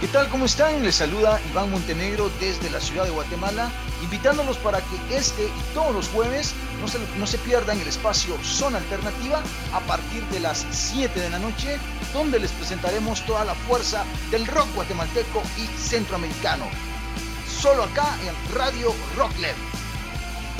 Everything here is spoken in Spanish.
¿Qué tal? ¿Cómo están? Les saluda Iván Montenegro desde la ciudad de Guatemala, invitándolos para que este y todos los jueves no se, no se pierdan el espacio Zona Alternativa a partir de las 7 de la noche, donde les presentaremos toda la fuerza del rock guatemalteco y centroamericano. Solo acá en Radio Rockler